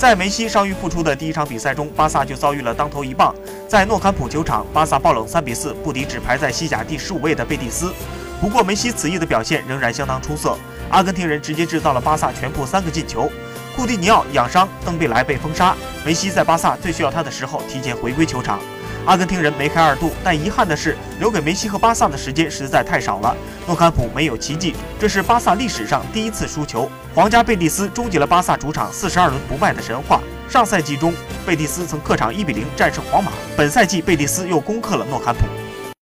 在梅西伤愈复出的第一场比赛中，巴萨就遭遇了当头一棒。在诺坎普球场，巴萨爆冷三比四不敌只排在西甲第十五位的贝蒂斯。不过，梅西此役的表现仍然相当出色，阿根廷人直接制造了巴萨全部三个进球。库蒂尼奥养伤，登贝莱被封杀，梅西在巴萨最需要他的时候提前回归球场。阿根廷人梅开二度，但遗憾的是，留给梅西和巴萨的时间实在太少了。诺坎普没有奇迹，这是巴萨历史上第一次输球。皇家贝蒂斯终结了巴萨主场四十二轮不败的神话。上赛季中，贝蒂斯曾客场一比零战胜皇马，本赛季贝蒂斯又攻克了诺坎普。